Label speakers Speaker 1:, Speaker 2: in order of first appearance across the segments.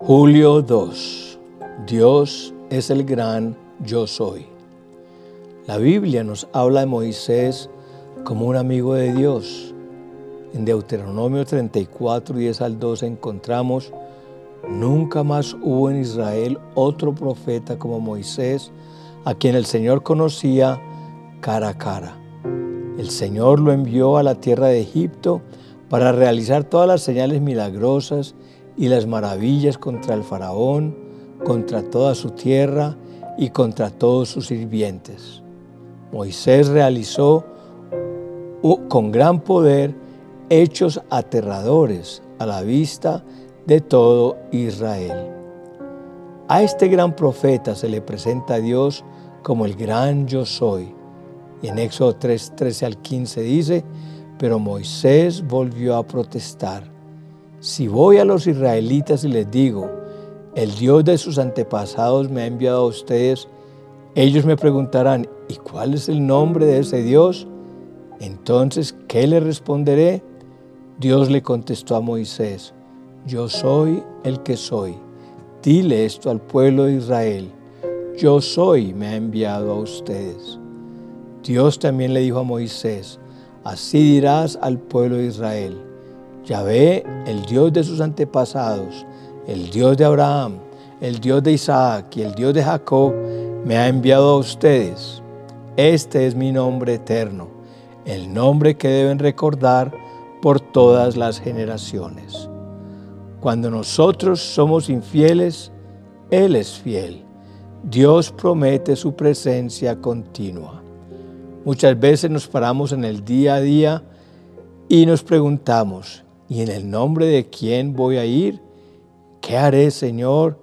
Speaker 1: Julio 2. Dios es el gran yo soy. La Biblia nos habla de Moisés como un amigo de Dios. En Deuteronomio 34, 10 al 12 encontramos, nunca más hubo en Israel otro profeta como Moisés, a quien el Señor conocía cara a cara. El Señor lo envió a la tierra de Egipto para realizar todas las señales milagrosas y las maravillas contra el faraón, contra toda su tierra y contra todos sus sirvientes. Moisés realizó con gran poder hechos aterradores a la vista de todo Israel. A este gran profeta se le presenta a Dios como el gran yo soy. Y en Éxodo 3, 13 al 15 dice, pero Moisés volvió a protestar si voy a los israelitas y les digo, el Dios de sus antepasados me ha enviado a ustedes, ellos me preguntarán, ¿y cuál es el nombre de ese Dios? Entonces, ¿qué le responderé? Dios le contestó a Moisés, yo soy el que soy. Dile esto al pueblo de Israel, yo soy, me ha enviado a ustedes. Dios también le dijo a Moisés, así dirás al pueblo de Israel, Yahvé, el Dios de sus antepasados, el Dios de Abraham, el Dios de Isaac y el Dios de Jacob, me ha enviado a ustedes. Este es mi nombre eterno, el nombre que deben recordar por todas las generaciones. Cuando nosotros somos infieles, Él es fiel. Dios promete su presencia continua. Muchas veces nos paramos en el día a día y nos preguntamos, ¿Y en el nombre de quién voy a ir? ¿Qué haré, Señor?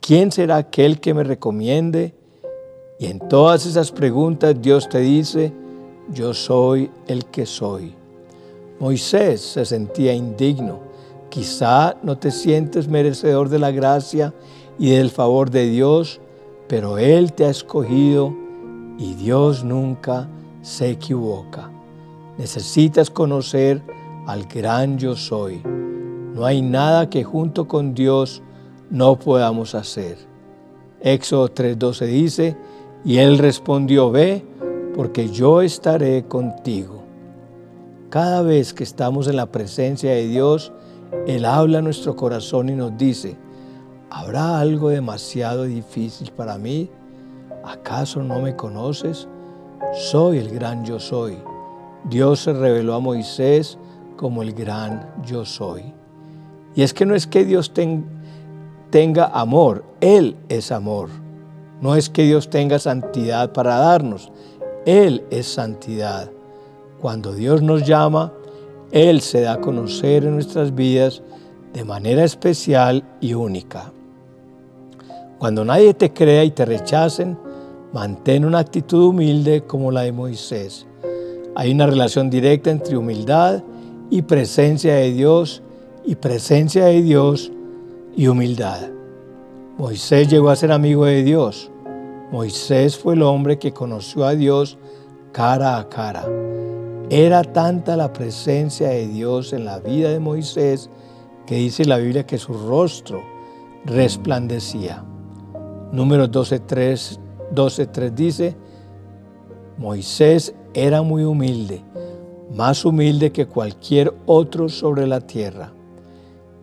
Speaker 1: ¿Quién será aquel que me recomiende? Y en todas esas preguntas Dios te dice, yo soy el que soy. Moisés se sentía indigno. Quizá no te sientes merecedor de la gracia y del favor de Dios, pero Él te ha escogido y Dios nunca se equivoca. Necesitas conocer al gran yo soy. No hay nada que junto con Dios no podamos hacer. Éxodo 3:12 dice, y él respondió, ve, porque yo estaré contigo. Cada vez que estamos en la presencia de Dios, Él habla a nuestro corazón y nos dice, ¿habrá algo demasiado difícil para mí? ¿Acaso no me conoces? Soy el gran yo soy. Dios se reveló a Moisés como el gran yo soy. Y es que no es que Dios tenga amor, Él es amor. No es que Dios tenga santidad para darnos, Él es santidad. Cuando Dios nos llama, Él se da a conocer en nuestras vidas de manera especial y única. Cuando nadie te crea y te rechacen, mantén una actitud humilde como la de Moisés. Hay una relación directa entre humildad y presencia de Dios y presencia de Dios y humildad. Moisés llegó a ser amigo de Dios. Moisés fue el hombre que conoció a Dios cara a cara. Era tanta la presencia de Dios en la vida de Moisés que dice la Biblia que su rostro resplandecía. Número 12.3 12, dice, Moisés era muy humilde más humilde que cualquier otro sobre la tierra.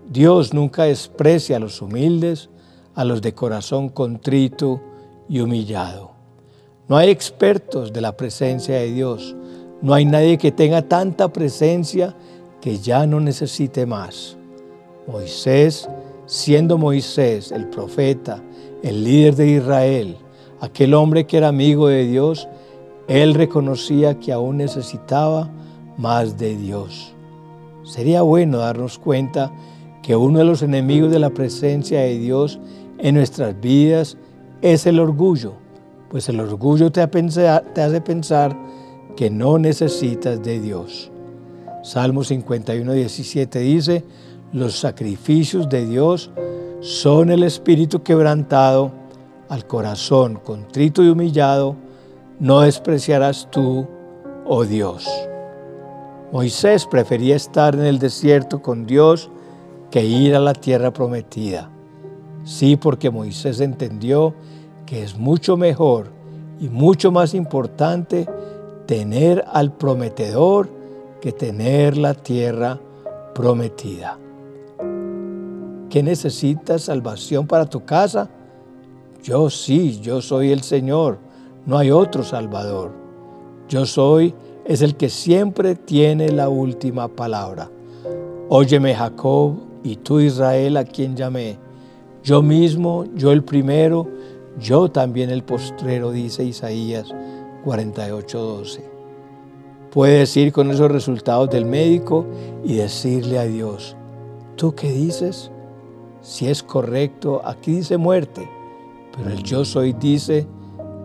Speaker 1: Dios nunca desprecia a los humildes, a los de corazón contrito y humillado. No hay expertos de la presencia de Dios. No hay nadie que tenga tanta presencia que ya no necesite más. Moisés, siendo Moisés el profeta, el líder de Israel, aquel hombre que era amigo de Dios, él reconocía que aún necesitaba más de Dios. Sería bueno darnos cuenta que uno de los enemigos de la presencia de Dios en nuestras vidas es el orgullo, pues el orgullo te hace pensar que no necesitas de Dios. Salmo 51, 17 dice, los sacrificios de Dios son el espíritu quebrantado, al corazón contrito y humillado, no despreciarás tú, oh Dios. Moisés prefería estar en el desierto con Dios que ir a la tierra prometida. Sí, porque Moisés entendió que es mucho mejor y mucho más importante tener al prometedor que tener la tierra prometida. ¿Qué necesitas salvación para tu casa? Yo sí, yo soy el Señor, no hay otro Salvador. Yo soy es el que siempre tiene la última palabra. Óyeme Jacob y tú Israel a quien llamé. Yo mismo, yo el primero, yo también el postrero, dice Isaías 48:12. Puedes ir con esos resultados del médico y decirle a Dios, ¿tú qué dices? Si es correcto, aquí dice muerte, pero el yo soy dice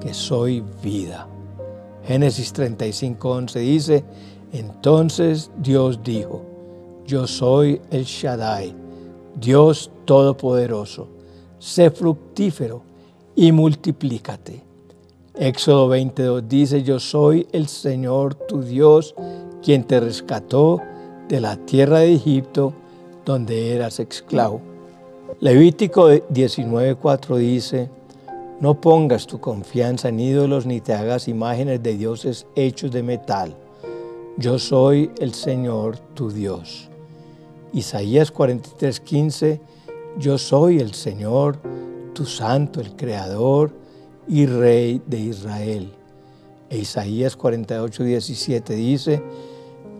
Speaker 1: que soy vida. Génesis 35:11 dice, entonces Dios dijo, yo soy el Shaddai, Dios Todopoderoso, sé fructífero y multiplícate. Éxodo 22 dice, yo soy el Señor tu Dios, quien te rescató de la tierra de Egipto, donde eras esclavo. Levítico 19.4 dice, no pongas tu confianza en ídolos ni te hagas imágenes de dioses hechos de metal. Yo soy el Señor tu Dios. Isaías 43.15, yo soy el Señor, tu santo, el Creador, y Rey de Israel. E Isaías 48, 17 dice,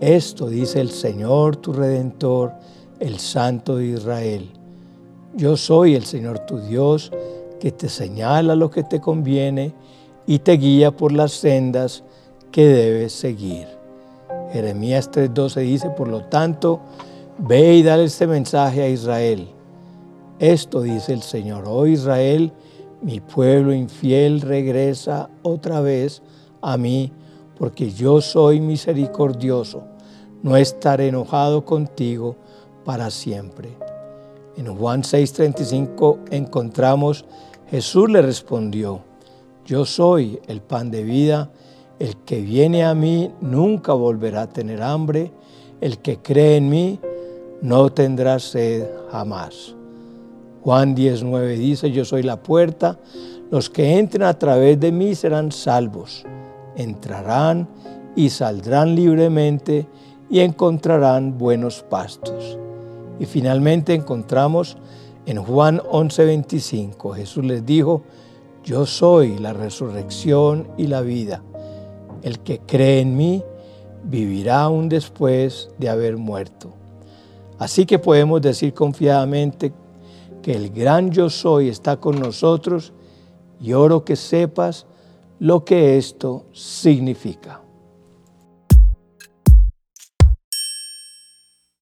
Speaker 1: esto dice el Señor tu Redentor, el Santo de Israel. Yo soy el Señor tu Dios, que te señala lo que te conviene y te guía por las sendas que debes seguir. Jeremías 3:12 dice, por lo tanto, ve y dale este mensaje a Israel. Esto dice el Señor, oh Israel, mi pueblo infiel regresa otra vez a mí, porque yo soy misericordioso, no estaré enojado contigo para siempre. En Juan 6:35 encontramos, Jesús le respondió, yo soy el pan de vida, el que viene a mí nunca volverá a tener hambre, el que cree en mí no tendrá sed jamás. Juan 19 dice, yo soy la puerta, los que entren a través de mí serán salvos, entrarán y saldrán libremente y encontrarán buenos pastos. Y finalmente encontramos en Juan 11:25, Jesús les dijo, yo soy la resurrección y la vida. El que cree en mí vivirá aún después de haber muerto. Así que podemos decir confiadamente que el gran yo soy está con nosotros y oro que sepas lo que esto significa.